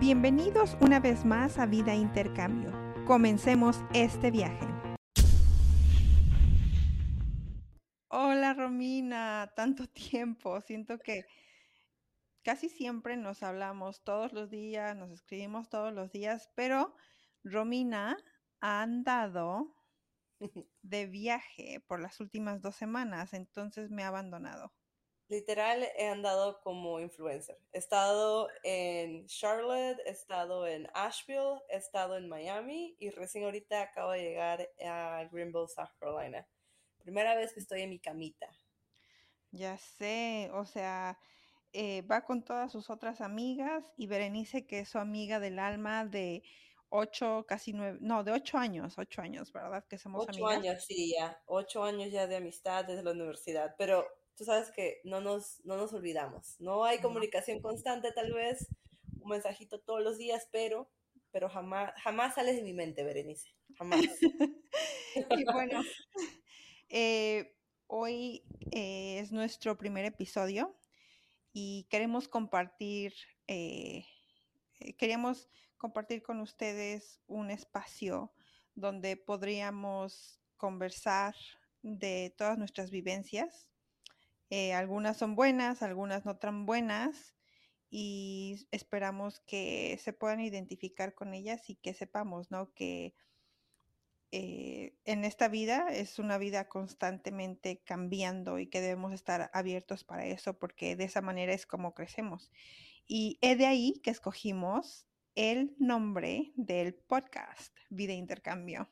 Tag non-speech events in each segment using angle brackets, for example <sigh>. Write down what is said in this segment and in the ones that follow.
Bienvenidos una vez más a Vida Intercambio. Comencemos este viaje. Hola Romina, tanto tiempo. Siento que casi siempre nos hablamos todos los días, nos escribimos todos los días, pero Romina ha andado <laughs> de viaje por las últimas dos semanas, entonces me ha abandonado. Literal, he andado como influencer. He estado en Charlotte, he estado en Asheville, he estado en Miami y recién ahorita acabo de llegar a Greenville, South Carolina. Primera vez que estoy en mi camita. Ya sé, o sea, eh, va con todas sus otras amigas y Berenice, que es su amiga del alma de ocho, casi nueve, no, de ocho años, ocho años, ¿verdad? Que somos ocho años, sí, ya. Ocho años ya de amistad desde la universidad. Pero tú sabes que no nos, no nos olvidamos. No hay comunicación constante, tal vez, un mensajito todos los días, pero, pero jamás, jamás sales de mi mente, Berenice. Jamás. <laughs> y bueno, <laughs> eh, hoy eh, es nuestro primer episodio y queremos compartir, eh, queríamos compartir con ustedes un espacio donde podríamos conversar de todas nuestras vivencias eh, algunas son buenas, algunas no tan buenas y esperamos que se puedan identificar con ellas y que sepamos, ¿no? Que eh, en esta vida es una vida constantemente cambiando y que debemos estar abiertos para eso porque de esa manera es como crecemos. Y es de ahí que escogimos el nombre del podcast, Vida Intercambio.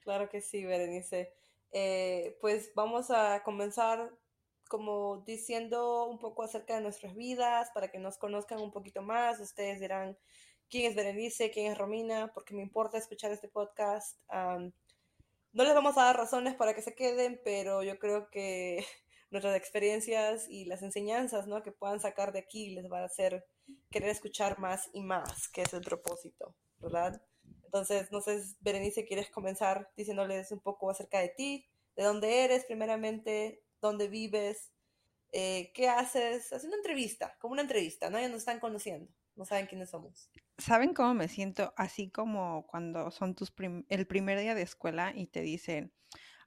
Claro que sí, Berenice. Eh, pues vamos a comenzar como diciendo un poco acerca de nuestras vidas para que nos conozcan un poquito más. Ustedes dirán quién es Berenice, quién es Romina, porque me importa escuchar este podcast. no les vamos a dar razones para que se queden, pero yo creo que <laughs> nuestras experiencias y las enseñanzas ¿no? que puedan sacar de aquí les va a hacer querer escuchar más y más, que es el propósito, ¿verdad? Entonces, no sé, Berenice, ¿quieres comenzar diciéndoles un poco acerca de ti? ¿De dónde eres primeramente? Dónde vives, eh, qué haces. Haz una entrevista, como una entrevista, ¿no? Ya nos están conociendo, no saben quiénes somos. ¿Saben cómo me siento? Así como cuando son tus el primer día de escuela y te dicen,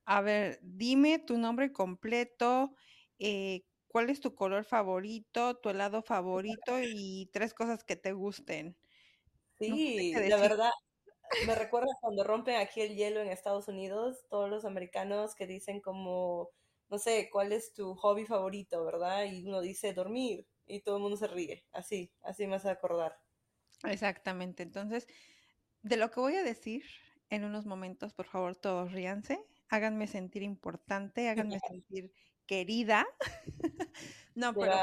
a ver, dime tu nombre completo, eh, cuál es tu color favorito, tu helado favorito y tres cosas que te gusten. Sí, la verdad, me recuerda cuando rompen aquí el hielo en Estados Unidos, todos los americanos que dicen como no sé, cuál es tu hobby favorito, ¿verdad? Y uno dice dormir y todo el mundo se ríe. Así, así me hace acordar. Exactamente. Entonces, de lo que voy a decir en unos momentos, por favor, todos ríanse, háganme sentir importante, háganme <laughs> sentir querida. <laughs> no, pero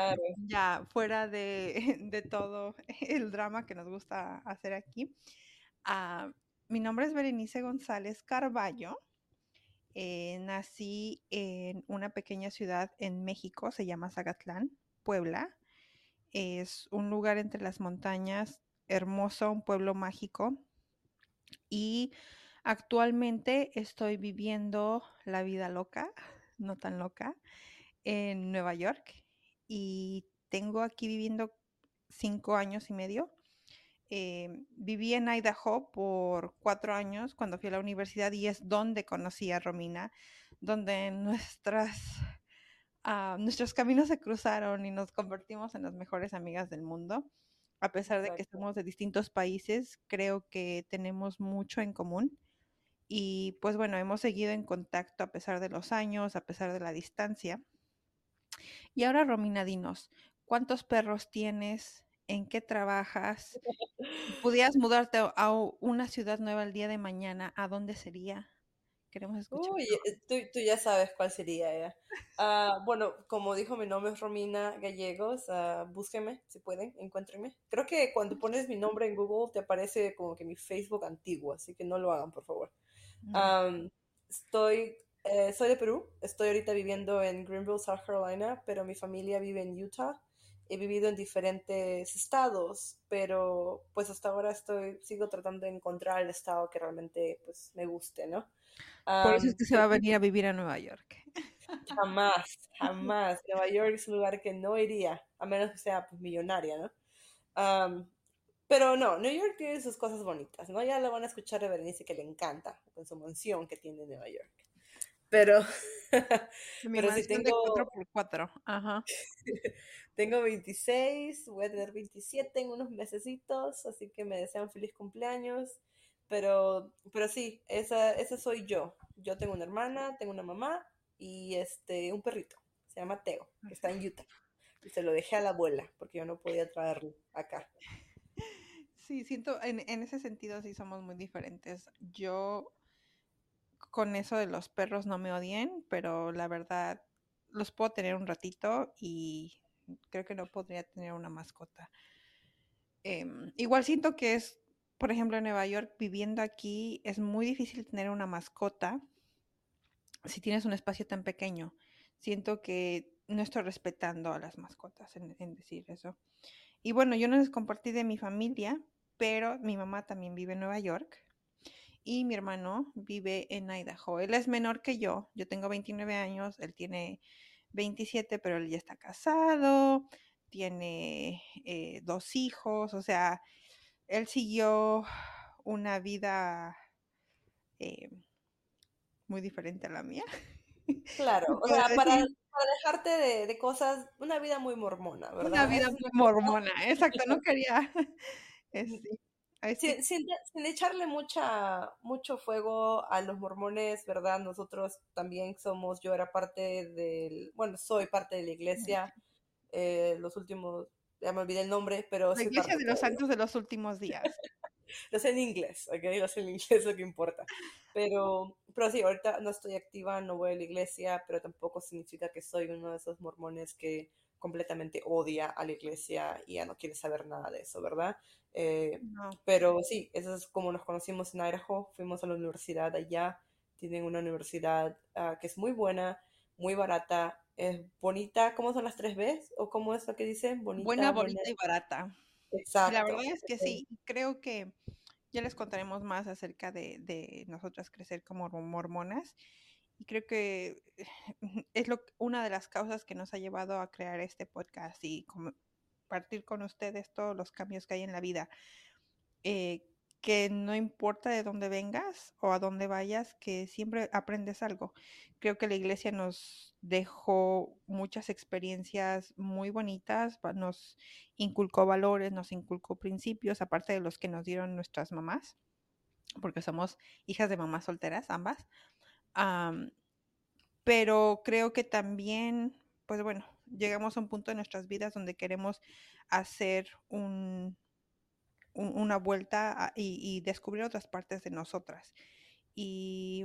ya fuera <laughs> de, todo el drama que nos gusta hacer aquí. Ah, mi nombre es Berenice González Carballo. Eh, nací en una pequeña ciudad en México, se llama Zagatlán, Puebla. Es un lugar entre las montañas, hermoso, un pueblo mágico. Y actualmente estoy viviendo la vida loca, no tan loca, en Nueva York. Y tengo aquí viviendo cinco años y medio. Eh, viví en Idaho por cuatro años cuando fui a la universidad y es donde conocí a Romina, donde <laughs> nuestras, ah, nuestros caminos se cruzaron y nos convertimos en las mejores amigas del mundo. A pesar de que somos de distintos países, creo que tenemos mucho en común. Y pues bueno, hemos seguido en contacto a pesar de los años, a pesar de la distancia. Y ahora, Romina, dinos, ¿cuántos perros tienes? En qué trabajas, <laughs> pudieras mudarte a una ciudad nueva el día de mañana, ¿a dónde sería? Queremos escuchar. Uy, eh, tú, ya sabes cuál sería ya. Ah, bueno, como dijo mi nombre es Romina Gallegos, uh, búsquenme si pueden, encuéntrenme. Creo que cuando pones mi nombre en Google te aparece como que mi Facebook antiguo, así que no lo hagan, por favor. estoy, eh, soy de Perú, estoy ahorita viviendo en Greenville, South Carolina, pero mi familia vive en Utah he vivido en diferentes estados, pero pues hasta ahora estoy, sigo tratando de encontrar el estado que realmente pues me guste, ¿no? Por eso es que se va a venir a vivir a Nueva York. Jamás, jamás. Nueva York es un lugar que no iría, a menos que sea pues, millonaria, ¿no? Pero no, New York tiene sus cosas bonitas, ¿no? Ya lo van a escuchar de Berenice que le encanta con su mansión que tiene en Nueva York. Pero, pero si tengo... De 4x4, ajá. <laughs> tengo 26, voy a tener 27 en unos mesecitos, así que me desean feliz cumpleaños. Pero, pero sí, esa, esa soy yo. Yo tengo una hermana, tengo una mamá y este, un perrito. Se llama Teo, que está en Utah. Y se lo dejé a la abuela porque yo no podía traerlo acá. Sí, siento, en, en ese sentido sí somos muy diferentes. Yo con eso de los perros no me odien, pero la verdad los puedo tener un ratito y creo que no podría tener una mascota. Em, igual siento que es, por ejemplo, en Nueva York, viviendo aquí, es muy difícil tener una mascota si tienes un espacio tan pequeño. Siento que no estoy respetando a las mascotas en, en decir eso. Y bueno, yo no les compartí de mi familia, pero mi mamá también vive en Nueva York y mi hermano vive en Idaho. Él es menor que yo, yo tengo 29 años, él tiene 27, pero él ya está casado, tiene eh, dos hijos, o sea, él siguió una vida eh, muy diferente a la mía. <laughs> Claro, o sea, para, dejarte de, cosas, una vida muy mormona, ¿verdad? Una vida <laughs> muy mormona, exacto, no quería, <laughs> sin, sin, echarle mucha, mucho fuego a los mormones, ¿verdad? Nosotros también somos, yo era parte del, bueno, soy parte de la iglesia, eh, los últimos, ya me olvidé el nombre, pero... La iglesia de los santos de los últimos días. <laughs> lo sé en inglés, ¿ok? Lo sé en inglés, <laughs> lo que importa. Pero, pero sí, ahorita no estoy activa, no voy a la iglesia, pero tampoco significa que soy uno de esos mormones que completamente odia a la iglesia y ya no quiere saber nada de eso, ¿verdad? Eh, pero sí, eso es como nos conocimos en Idaho, fuimos a la universidad allá, tienen una universidad ah, que es muy buena, muy barata, es bonita, ¿cómo son las tres Bs? ¿O cómo es lo que dicen? Bonita, buena, bonita y barata. Exacto. la verdad es que sí, creo que ya les contaremos más acerca de, de nosotras crecer como mormonas y creo que es lo, una de las causas que nos ha llevado a crear este podcast y compartir con ustedes todos los cambios que hay en la vida. Eh, que no importa de dónde vengas o a dónde vayas, que siempre aprendes algo. Creo que la iglesia nos dejó muchas experiencias muy bonitas, nos inculcó valores, nos inculcó principios, aparte de los que nos dieron nuestras mamás, porque somos hijas de mamás solteras, ambas pero creo que también, pues bueno, llegamos a un punto de nuestras vidas donde queremos hacer un, una vuelta y, descubrir otras partes de nosotras. Y,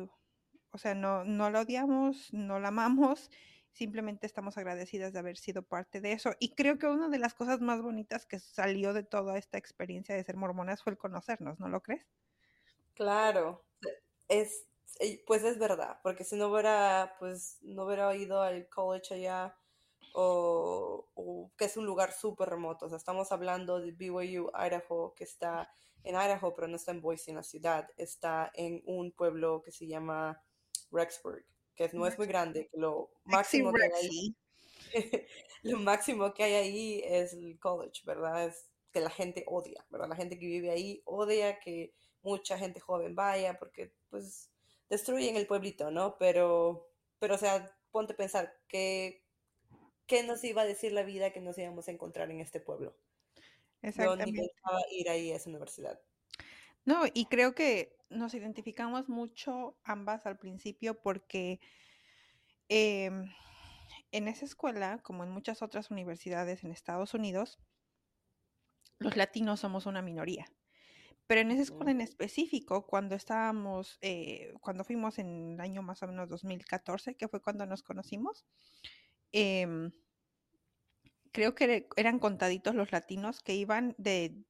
o sea, no, no la odiamos, no la amamos, simplemente estamos agradecidas de haber sido parte de eso. Y creo que una de las cosas más bonitas que salió de toda esta experiencia de ser mormonas fue el conocernos, ¿no lo crees? Claro, es pues es verdad, porque si no hubiera, pues no hubiera ido al college allá, o, que es un lugar súper remoto, o sea, estamos hablando de BYU, Idaho, que está en Idaho, pero no está en Boise, en la ciudad, está en un pueblo que se llama Rexburg, que no es muy grande, lo máximo que hay ahí, <laughs> lo máximo que hay ahí es el college, ¿verdad? Es que la gente odia, ¿verdad? La gente que vive ahí odia que mucha gente joven vaya, porque pues destruyen el pueblito, ¿no? Pero, pero o sea, ponte a pensar, ¿qué, ¿qué nos iba a decir la vida que nos íbamos a encontrar en este pueblo? Exactamente. Yo ni pensaba ir ahí a esa universidad. No, y creo que nos identificamos mucho ambas al principio porque em, en esa escuela, como en muchas otras universidades en Estados Unidos, los latinos somos una minoría. Pero en esa escuela en específico, cuando estábamos, eh, cuando fuimos en el año más o menos 2014, que fue cuando nos conocimos, em, creo que eran contaditos los latinos que iban de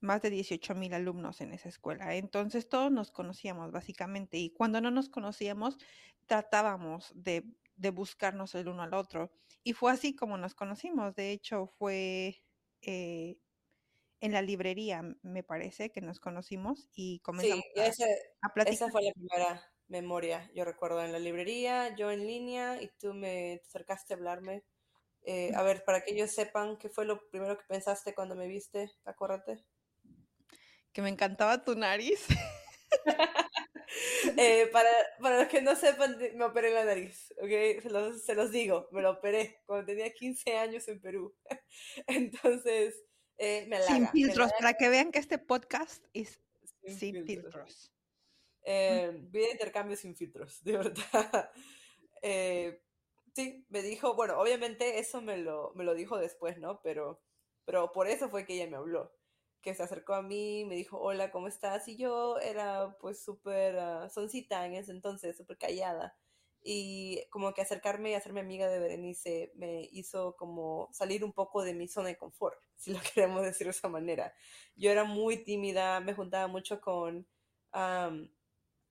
más de 18 mil alumnos en esa escuela. Entonces todos nos conocíamos básicamente y cuando no nos conocíamos tratábamos de, de buscarnos el uno al otro. Y fue así como nos conocimos. De hecho, fue eh, en la librería, me parece, que nos conocimos y comenzamos sí, a, platicar. Esa fue la primera memoria, yo recuerdo, en la librería, yo en línea y tú me acercaste a hablarme. Eh, a ver, para que ellos sepan, ¿qué fue lo primero que pensaste cuando me viste? Acuérdate. que me encantaba tu nariz. <laughs> Eh, para, para, los que no sepan, me operé la nariz, ¿ok? Se los, se los, digo, me lo operé cuando tenía 15 años en Perú. <laughs> Entonces, eh, me halaga. Sin filtros, para que vean que este podcast es sin, filtros. Eh, vi de intercambio sin filtros, <laughs> de verdad. Eh, sí, me dijo, bueno, obviamente eso me lo, me lo dijo después, ¿no? Pero, pero por eso fue que ella me habló que se acercó a mí, me dijo, hola, ¿cómo estás? Y yo era pues súper uh, soncita en ese entonces, súper callada. Y como que acercarme y hacerme amiga de Berenice me hizo como salir un poco de mi zona de confort, <laughs> si lo queremos decir de esa manera. Yo era muy tímida, me juntaba mucho con, um,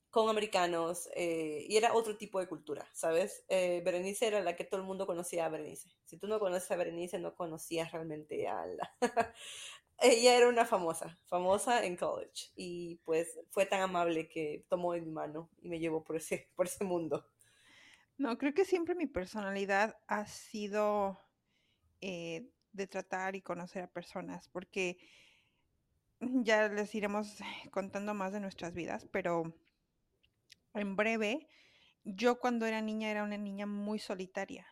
con americanos eh, y era otro tipo de cultura, ¿sabes? Eh, Berenice era la que todo el mundo conocía a Berenice. Si tú no conoces a Berenice, no conocías realmente a la, <laughs> ella era una famosa, famosa en college y pues fue tan amable que tomó mi mano y me llevó por ese, por ese mundo. No, creo que siempre mi personalidad ha sido eh, de tratar y conocer a personas, porque ya les iremos contando más de nuestras vidas, pero en breve, yo cuando era niña era una niña muy solitaria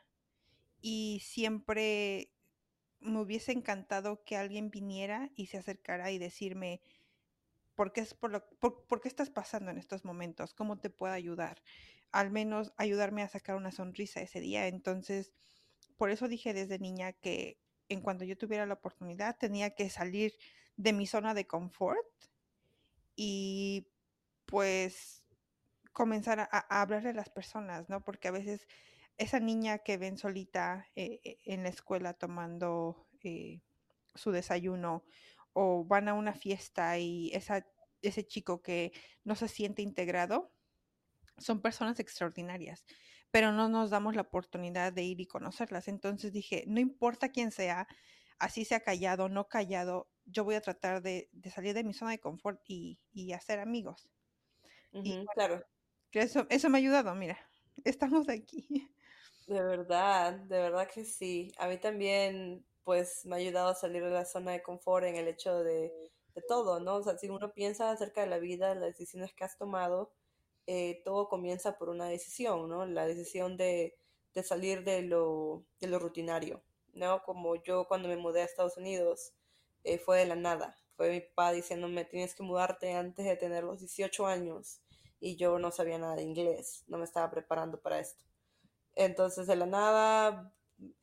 y siempre me hubiese encantado que alguien viniera y se acercara y decirme, ¿por qué, es por, lo, por, qué estás pasando en estos momentos? ¿Cómo te puedo ayudar? Al menos ayudarme a sacar una sonrisa ese día. Entonces, por eso dije desde niña que en cuanto yo tuviera la oportunidad tenía que salir de mi zona de confort y pues comenzar a, hablarle a las personas, ¿no? Porque a veces esa niña que ven solita eh, eh, en la escuela tomando eh, su desayuno o van a una fiesta y esa, ese chico que no se siente integrado, son personas extraordinarias, pero no nos damos la oportunidad de ir y conocerlas. Entonces dije, no importa quién sea, así sea callado, no callado, yo voy a tratar de, salir de mi zona de confort y, hacer amigos. y claro. Eso, eso me ha ayudado, mira, <laughs> estamos aquí. De verdad, de verdad que sí. A mí también, pues, me ha ayudado a salir de la zona de confort en el hecho de, de todo, ¿no? O sea, si uno piensa acerca de la vida, las decisiones que has tomado, eh, todo comienza por una decisión, ¿no? La decisión de, de salir de lo, de lo rutinario, ¿no? Como yo cuando me mudé a Estados Unidos, eh, fue de la nada. Fue mi papá diciéndome, tienes que mudarte antes de tener los 18 años. Y yo no sabía nada de inglés, no me estaba preparando para esto. Entonces, de la nada,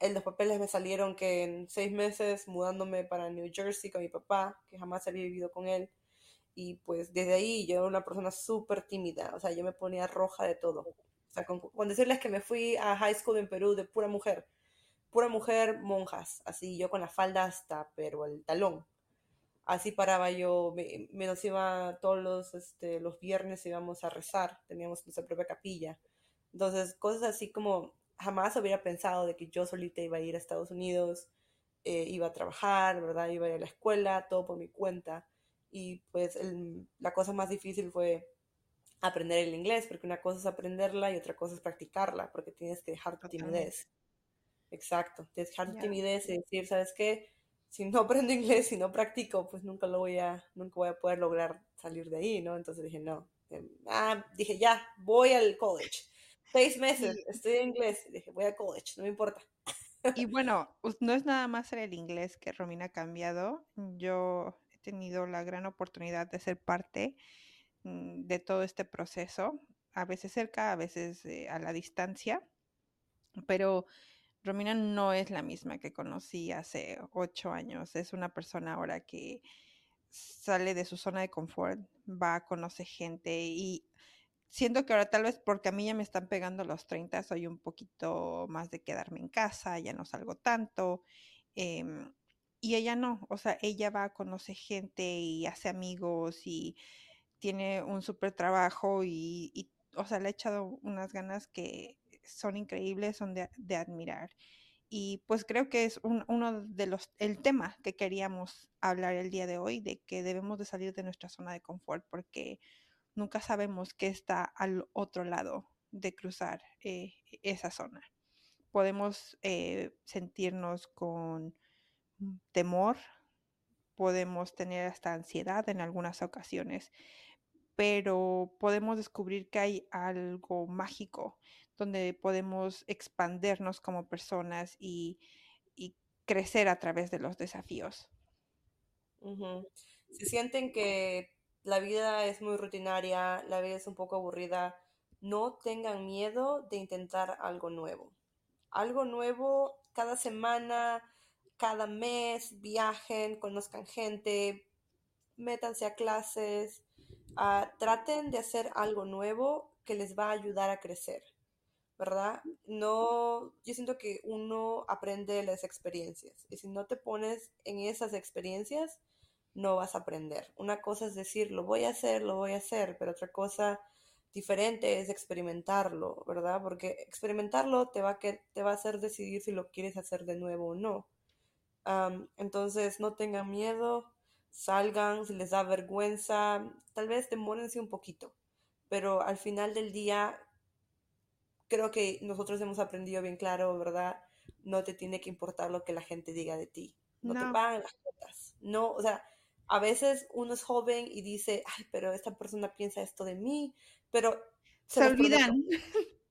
en los papeles me salieron que en seis meses mudándome para New Jersey con mi papá, que jamás había vivido con él. Y pues desde ahí yo era una persona súper tímida, o sea, yo me ponía roja de todo. O sea, con, decirles que me fui a high school en Perú de pura mujer, pura mujer monjas, así yo con la falda hasta, pero el talón. Así paraba yo, me, nos iba todos los, este, los viernes íbamos a rezar, teníamos nuestra propia capilla entonces, cosas así como jamás hubiera pensado de que yo solita iba a ir a Estados Unidos, eh, iba a trabajar, ¿verdad? Iba a ir a la escuela, todo por mi cuenta. Y pues la cosa más difícil fue aprender el inglés, porque una cosa es aprenderla y otra cosa es practicarla, porque tienes que dejar tu timidez. Exacto, tienes que dejar tu timidez y decir, ¿sabes qué? Si no <laughs> aprendo inglés, si no practico, pues nunca lo voy a, nunca voy a poder lograr salir de ahí, ¿no? Entonces dije, no. Em, ah, dije, ya, voy al college Seis meses, estoy en inglés. Dije, voy a college, no me importa. Y bueno, no es nada más el inglés que Romina ha cambiado. Yo tenido la gran oportunidad de ser parte mm, de todo este proceso, a veces cerca, a veces eh, a la distancia, pero Romina no es la misma que conocí hace ocho años. Es una persona ahora que sale de su zona de confort, va, conoce gente y siento que ahora tal vez porque a mí ya me están pegando los 30, soy un poquito más de quedarme en casa, ya no salgo tanto. Em, y ella no, o sea, ella va, conoce gente y hace amigos y tiene un súper trabajo y, o sea, le ha echado unas ganas que son increíbles, son de, admirar. Y pues creo que es uno de los, el tema que queríamos hablar el día de hoy, de que debemos de salir de nuestra zona de confort porque nunca sabemos qué está al otro lado de cruzar eh, esa zona. Podemos eh, sentirnos con temor, podemos tener hasta ansiedad en algunas ocasiones, pero podemos descubrir que hay algo mágico donde podemos expandernos como personas y, y crecer a través de los desafíos. Si sienten que la vida es muy rutinaria, la vida es un poco aburrida, no tengan miedo de intentar algo nuevo. Algo nuevo cada semana, cada mes, viajen, conozcan gente, métanse a clases, uh, traten de hacer algo nuevo que les va a ayudar a crecer, ¿verdad? No, yo siento que uno aprende las experiencias y si no te pones en esas experiencias, no vas a aprender. Una cosa es decir, lo voy a hacer, lo voy a hacer, pero otra cosa diferente es experimentarlo, ¿verdad? Porque experimentarlo te va a, que, te va a hacer decidir si lo quieres hacer de nuevo o no. Entonces, no tengan miedo, salgan, si les da vergüenza, tal vez demórense un poquito, pero al final del día, creo que nosotros hemos aprendido bien claro, ¿verdad? No te tiene que importar lo que la gente diga de ti. No, te pagan las cuotas. No, o sea, a veces uno es joven y dice, ay, pero esta persona piensa esto de mí, pero se, olvidan. <laughs>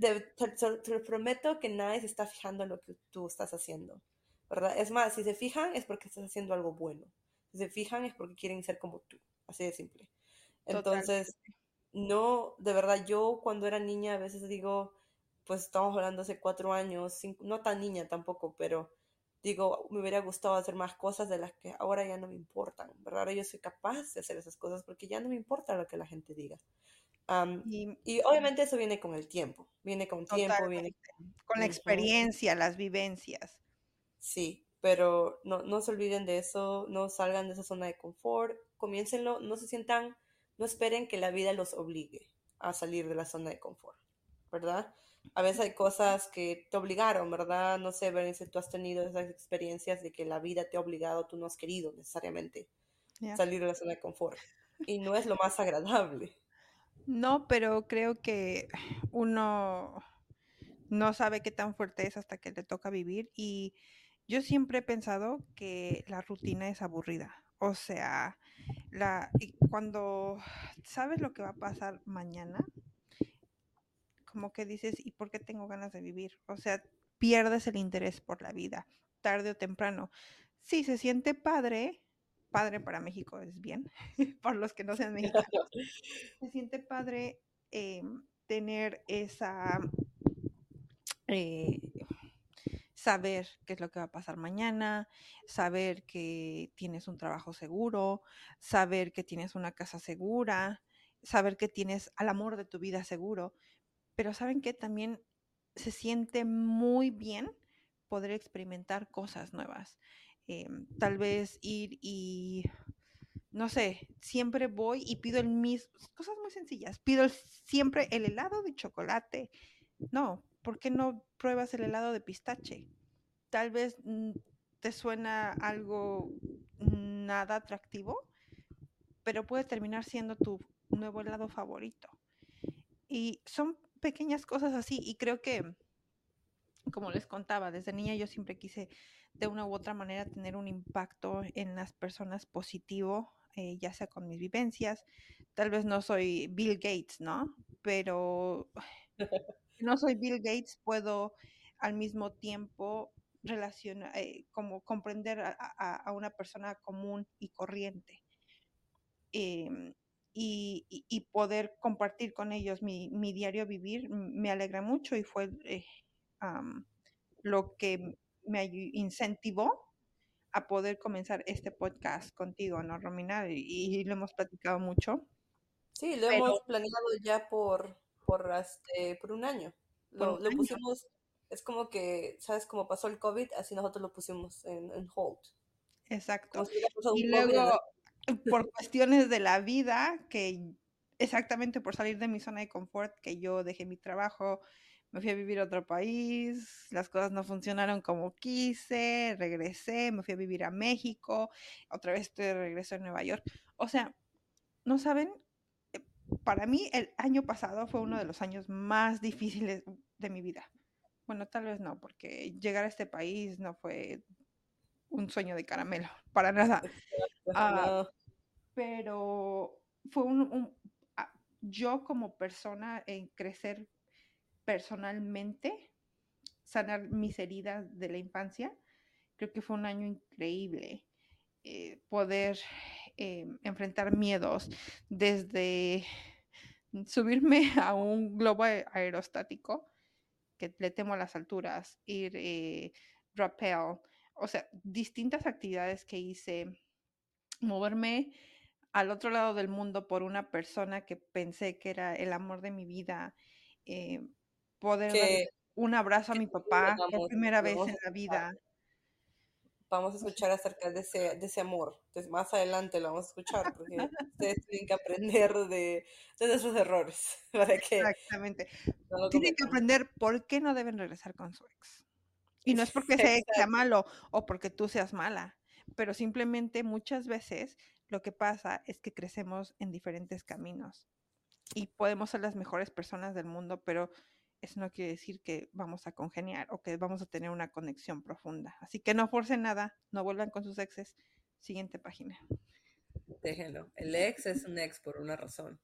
te, prometo que nadie se está fijando en lo que tú estás haciendo, ¿verdad? Es más, si se fijan es porque estás haciendo algo bueno. Si se fijan es porque quieren ser como tú, así de simple. Entonces, no, de verdad, yo cuando era niña a veces digo, pues estamos hablando hace cuatro años, no tan niña tampoco, pero digo, me hubiera gustado hacer más cosas de las que ahora ya no me importan, ¿verdad? Ahora yo soy capaz de hacer esas cosas porque ya no me importa lo que la gente diga. y, obviamente eso viene con el tiempo, viene con tiempo, viene con, la experiencia, las vivencias. Sí, pero no, no se olviden de eso, no salgan de esa zona de confort, comiéncenlo, no se sientan, no esperen que la vida los obligue a salir de la zona de confort, ¿verdad? a veces hay cosas que te obligaron, ¿verdad? No sé, Berenice, tú has tenido esas experiencias de que la vida te ha obligado, tú no has querido necesariamente salir de la zona de confort. Y no es lo más agradable. No, pero creo que uno no sabe qué tan fuerte es hasta que le toca vivir. Y yo siempre he pensado que la rutina es aburrida. O sea, la, cuando sabes lo que va a pasar mañana, como que dices, ¿y por qué tengo ganas de vivir? O sea, pierdes el interés por la vida, tarde o temprano. Sí, se siente padre, padre para México es bien, <laughs> por los que no sean <laughs> mexicanos, se siente padre eh, tener esa, eh, saber qué es lo que va a pasar mañana, saber que tienes un trabajo seguro, saber que tienes una casa segura, saber que tienes al amor de tu vida seguro, pero saben que también se siente muy bien poder experimentar cosas nuevas. Em, tal vez ir y, no sé, siempre voy y pido el mismo, cosas muy sencillas, pido siempre el helado de chocolate. No, ¿por qué no pruebas el helado de pistache? Tal vez mm, te suena algo nada atractivo, pero puede terminar siendo tu nuevo helado favorito. Y son pequeñas cosas así y creo que, como les contaba, desde niña yo siempre quise de una u otra manera tener un impacto en las personas positivo, eh, ya sea con mis vivencias. Tal vez no soy Bill Gates, ¿no? Pero <laughs> no soy Bill Gates, puedo al mismo tiempo relacionar, eh, como comprender a, una persona común y corriente. Em, y, poder compartir con ellos mi, diario vivir me alegra mucho y fue eh, lo que me incentivó a poder comenzar este podcast contigo, ¿no, Romina? Y, lo hemos platicado mucho. Sí, lo hemos planeado ya por, por, este, por un año. Lo, pusimos, es como que, ¿sabes? Como pasó el COVID, así nosotros lo pusimos en, hold. Exacto. y luego, por <laughs> cuestiones de la vida, que exactamente por salir de mi zona de confort, que yo dejé mi trabajo, me fui a vivir a otro país, las cosas no funcionaron como quise, regresé, me fui a vivir a México, otra vez estoy de regreso a Nueva York. O sea, no saben, para mí el año pasado fue uno de los años más difíciles de mi vida. Bueno, tal vez no, porque llegar a este país no fue un sueño de caramelo, <laughs> para nada. Ah, pero fue un, un- ah, yo como persona en crecer personalmente, sanar mis heridas de la infancia, creo que fue un año increíble. eh, poder eh, enfrentar miedos desde subirme <laughs> a un globo ae- aerostático que le temo a las alturas, ir eh, rappel, o sea, distintas actividades que hice, moverme al otro lado del mundo por una persona que pensé que era el amor de mi vida, eh, poder Que, un abrazo a mi papá por primera vez en la vida. Vamos a escuchar acerca de ese, de ese amor. Entonces, más adelante lo vamos a escuchar porque <laughs> ustedes tienen que aprender de, de nuestros errores <laughs> para que Exactamente. no Tienen que aprender por qué no deben regresar con su ex. Y no es porque ese ex sea malo o porque tú seas mala, pero simplemente muchas veces lo que pasa es que crecemos en diferentes caminos y podemos ser las mejores personas del mundo, pero eso no quiere decir que vamos a congeniar o que vamos a tener una conexión profunda. Así que no forcen nada, no vuelvan con sus exes. Siguiente página. Déjenlo. El ex es un ex por una razón.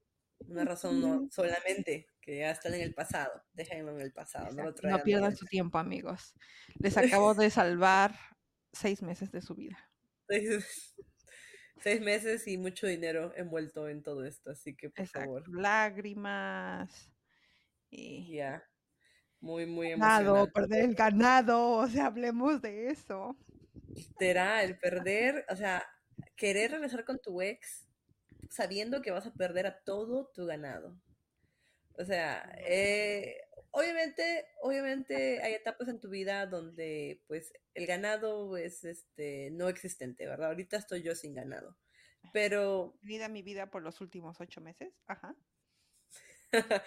Una razón no solamente que ya están en el pasado. Déjenlo en el pasado, no lo pierdan su tiempo, amigos. Les <laughs> acabo de salvar seis meses de su vida. Seis, seis meses y mucho dinero envuelto en todo esto, así que por Exacto. favor, Lágrimas. ya. Muy, muy ganado, emocionante. perder el ganado, o sea, hablemos de eso. Literal, perder, o sea, querer regresar con tu ex sabiendo que vas a perder a todo tu ganado. O sea, eh, obviamente, obviamente hay etapas en tu vida donde pues el ganado es este no existente, ¿verdad? Ahorita estoy yo sin ganado. Pero, Vida mi vida por los últimos ocho meses. Ajá. <laughs>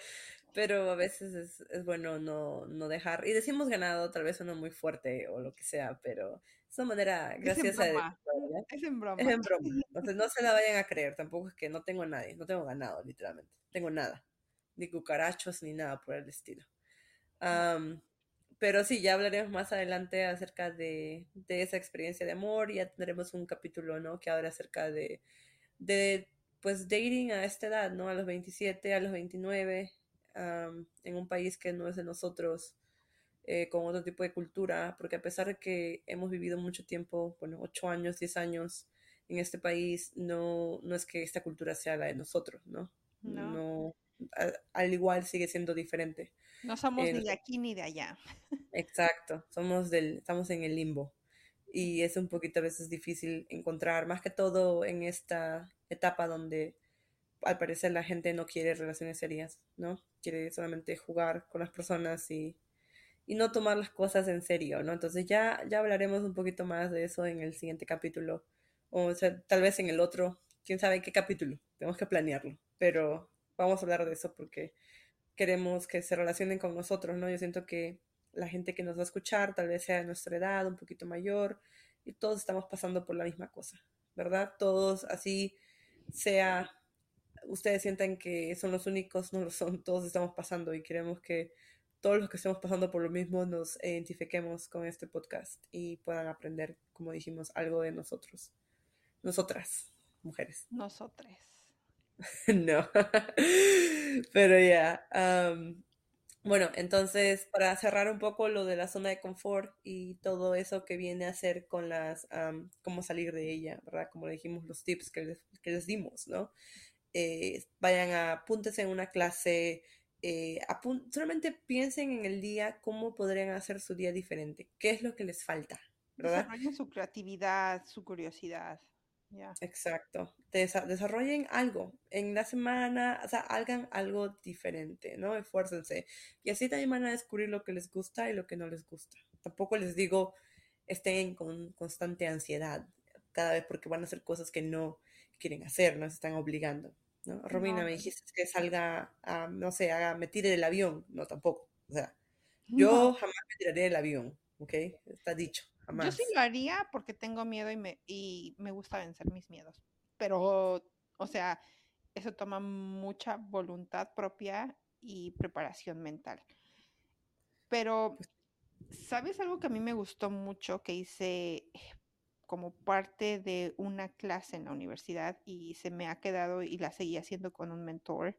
pero a veces es, es bueno no, no dejar. Y decimos ganado, tal vez suena muy fuerte o lo que sea, pero es una manera Es en broma. Es en broma. Es en broma. Entonces no se la vayan a creer. Tampoco es que no tengo a nadie. No tengo ganado, literalmente. Tengo nada. Ni cucarachos, ni nada por el estilo. Am, pero sí, ya hablaremos más adelante acerca de, de esa experiencia de amor. Ya tendremos un capítulo, ¿no? Que habla acerca de, de, pues, dating a esta edad, ¿no? A los 27, a los 29, am, en un país que no es de nosotros, eh, con otro tipo de cultura, porque a pesar de que hemos vivido mucho tiempo, bueno, 8 años, 10 años en este país, no, no es que esta cultura sea la de nosotros, ¿no? No, al igual sigue siendo diferente. no somos Eh, ni de aquí ni de allá. <laughs> Exacto, somos del, estamos en el limbo y es un poquito a veces difícil encontrar, más que todo en esta etapa donde al parecer la gente no quiere relaciones serias, ¿no? Quiere solamente jugar con las personas y, y no tomar las cosas en serio, ¿no? Entonces ya, ya hablaremos un poquito más de eso en el siguiente capítulo, o sea, tal vez en el otro, quién sabe qué capítulo, tenemos que planearlo, pero vamos a hablar de eso porque queremos que se relacionen con nosotros, ¿no? Yo siento que la gente que nos va a escuchar tal vez sea de nuestra edad, un poquito mayor, y todos estamos pasando por la misma cosa, ¿verdad? Todos así sea, ustedes sientan que son los únicos, no lo son, todos estamos pasando y queremos que todos los que estemos pasando por lo mismo nos identifiquemos con este podcast y puedan aprender, como dijimos, algo de nosotros, nosotras, mujeres. <laughs> Nosotros. no, <laughs> pero ya. um, bueno, entonces, para cerrar un poco lo de la zona de confort y todo eso que viene a ser con las, um, cómo salir de ella, ¿verdad? Como le dijimos, los tips que les, que les dimos, ¿no? Eh, vayan a, apúntense en una clase, eh, solamente piensen en el día cómo podrían hacer su día diferente, qué es lo que les falta, ¿verdad? Desarrollen su creatividad, su curiosidad. Exacto. Desa- desarrollen algo en la semana, o sea, hagan algo diferente, ¿no? Esfuércense. Y así también van a descubrir lo que les gusta y lo que no les gusta. Tampoco les digo estén con constante ansiedad cada vez porque van a hacer cosas que no quieren hacer, no se están obligando, ¿no? Romina, No, me dijiste que salga, a, no sé, haga, me tire del avión. No, tampoco. O sea, No. yo jamás me tiraré del avión, ¿ok? Está dicho, Yo jamás. sí lo haría porque tengo miedo y me, y me gusta vencer mis miedos. Pero, o sea, eso toma mucha voluntad propia y preparación mental. Pero, ¿sabes algo que a mí me gustó mucho que hice como parte de una clase en la universidad y se me ha quedado y la seguí haciendo con un mentor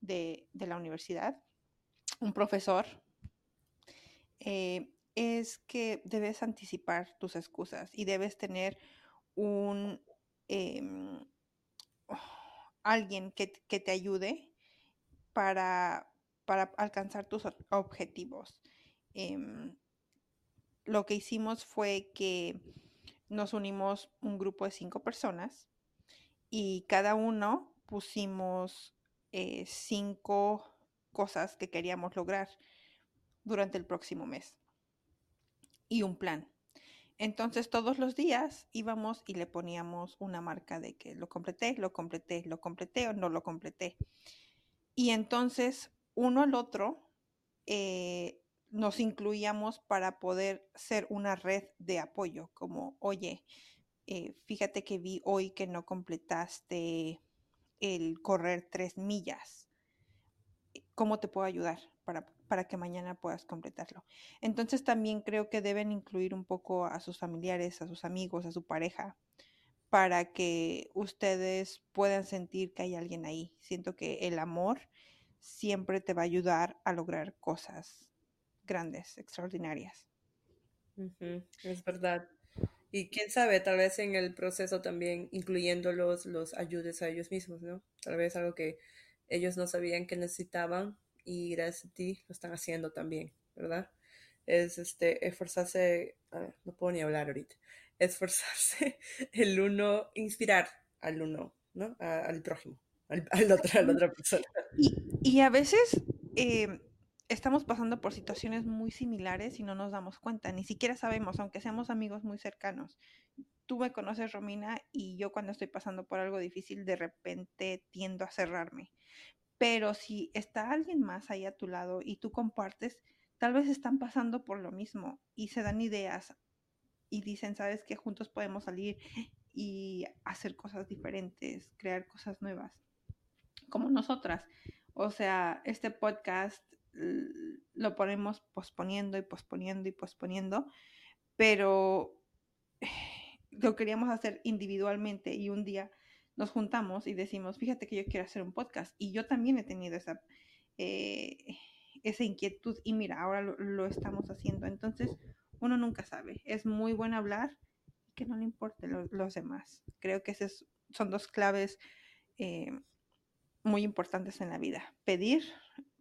de, de la universidad, un profesor, eh, es que debes anticipar tus excusas y debes tener un em, alguien que, que, te ayude para, para alcanzar tus objetivos. Eh, lo que hicimos fue que nos unimos un grupo de cinco personas y cada uno pusimos eh, cinco cosas que queríamos lograr durante el próximo mes y un plan. Entonces todos los días íbamos y le poníamos una marca de que lo completé, lo completé, lo completé o no lo completé. Y entonces uno al otro eh, nos incluíamos para poder ser una red de apoyo, como, oye, eh, fíjate que vi hoy que no completaste el correr tres millas. ¿Cómo te puedo ayudar para, para que mañana puedas completarlo? Entonces también creo que deben incluir un poco a sus familiares, a sus amigos, a su pareja, para que ustedes puedan sentir que hay alguien ahí. Siento que el amor siempre te va a ayudar a lograr cosas grandes, extraordinarias. es verdad. Y quién sabe, tal vez en el proceso también incluyéndolos, los ayudes a ellos mismos, ¿no? Tal vez algo que ellos no sabían que necesitaban y gracias a ti lo están haciendo también, ¿verdad? Es este, esforzarse, a ver, no puedo ni hablar ahorita, esforzarse <laughs> el uno, inspirar al uno, ¿no? al prójimo, al, otro, a la otra persona. Y, y a veces eh, estamos pasando por situaciones muy similares y no nos damos cuenta, ni siquiera sabemos, aunque seamos amigos muy cercanos. Tú me conoces, Romina, y yo cuando estoy pasando por algo difícil, de repente tiendo a cerrarme. Pero si está alguien más ahí a tu lado y tú compartes, tal vez están pasando por lo mismo y se dan ideas y dicen, sabes que juntos podemos salir y hacer cosas diferentes, crear cosas nuevas, como nosotras. O sea, este podcast lo ponemos posponiendo y posponiendo y posponiendo, pero <sighs> lo queríamos hacer individualmente y un día nos juntamos y decimos, fíjate que yo quiero hacer un podcast y yo también he tenido esa, eh, esa inquietud y mira, ahora lo, estamos haciendo. Entonces, uno nunca sabe, es muy bueno hablar y que no le importe los demás. Creo que esas son dos claves eh, muy importantes en la vida, pedir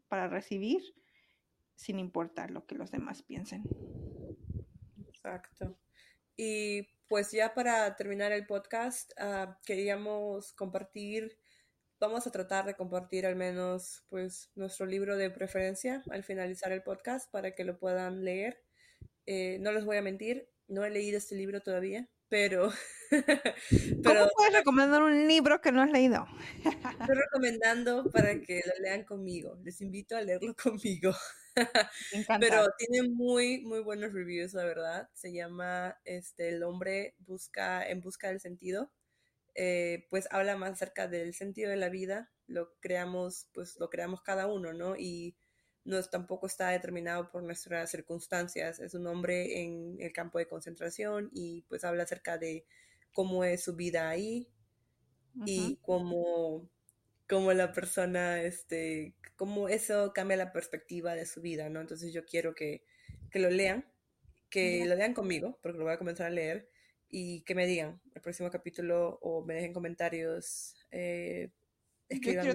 para recibir sin importar lo que los demás piensen. Exacto. Y pues ya para terminar el podcast, uh, queríamos compartir, vamos a tratar de compartir al menos pues nuestro libro de preferencia al finalizar el podcast para que lo puedan leer. Eh, no les voy a mentir, no he leído este libro todavía, pero, <laughs> pero... ¿Cómo puedes recomendar un libro que no has leído? Estoy <laughs> recomendando para que lo lean conmigo. Les invito a leerlo <laughs> conmigo. Pero tiene muy, muy buenos reviews, la verdad. Se llama este, El hombre busca en busca del sentido. Eh, pues habla más acerca del sentido de la vida. Lo creamos, pues lo creamos cada uno, ¿no? Y no tampoco está determinado por nuestras circunstancias. Es un hombre en el campo de concentración y pues habla acerca de cómo es su vida ahí y cómo, cómo, la persona, este, cómo eso cambia la perspectiva de su vida, ¿no? Entonces yo quiero que, que lo lean, que lo lean conmigo, porque lo voy a comenzar a leer, y que me digan el próximo capítulo o me dejen comentarios, eh, escriban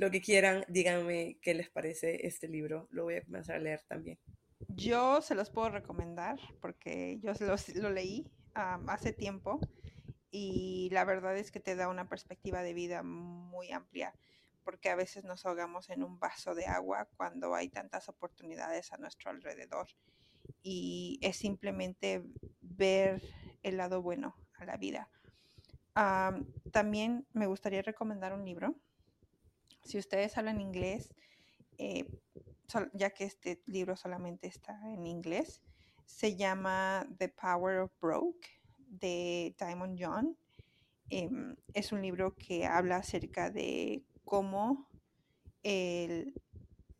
lo que quieran, díganme qué les parece este libro. Lo voy a comenzar a leer también. Yo se los puedo recomendar porque yo lo, lo leí hace tiempo y la verdad es que te da una perspectiva de vida muy amplia porque a veces nos ahogamos en un vaso de agua cuando hay tantas oportunidades a nuestro alrededor y es simplemente ver el lado bueno a la vida. también me gustaría recomendar un libro si ustedes hablan inglés, eh, ya que este libro solamente está en inglés, se llama The Power of Broke de Diamond John. Em, es un libro que habla acerca de cómo el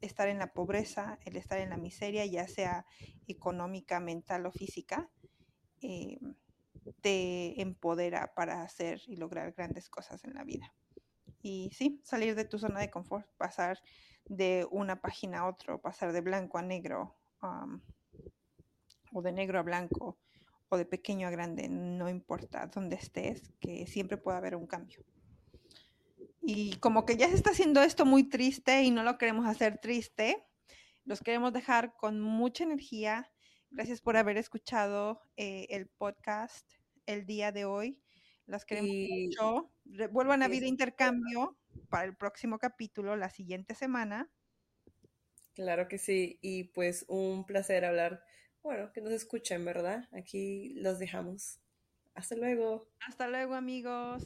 estar en la pobreza, el estar en la miseria, ya sea económica, mental o física, eh, te empodera para hacer y lograr grandes cosas en la vida. Y sí, salir de tu zona de confort, pasar de una página a otra, pasar de blanco a negro, o de negro a blanco, o de pequeño a grande, no importa dónde estés, que siempre puede haber un cambio. Y como que ya se está haciendo esto muy triste y no lo queremos hacer triste, los queremos dejar con mucha energía. Gracias por haber escuchado eh, el podcast el día de hoy. Las queremos mucho. Vuelvan a Vida Intercambio para el próximo capítulo, la siguiente semana. Claro que sí, y pues un placer hablar, bueno, que nos escuchen, ¿verdad? Aquí los dejamos. Hasta luego. Hasta luego, amigos.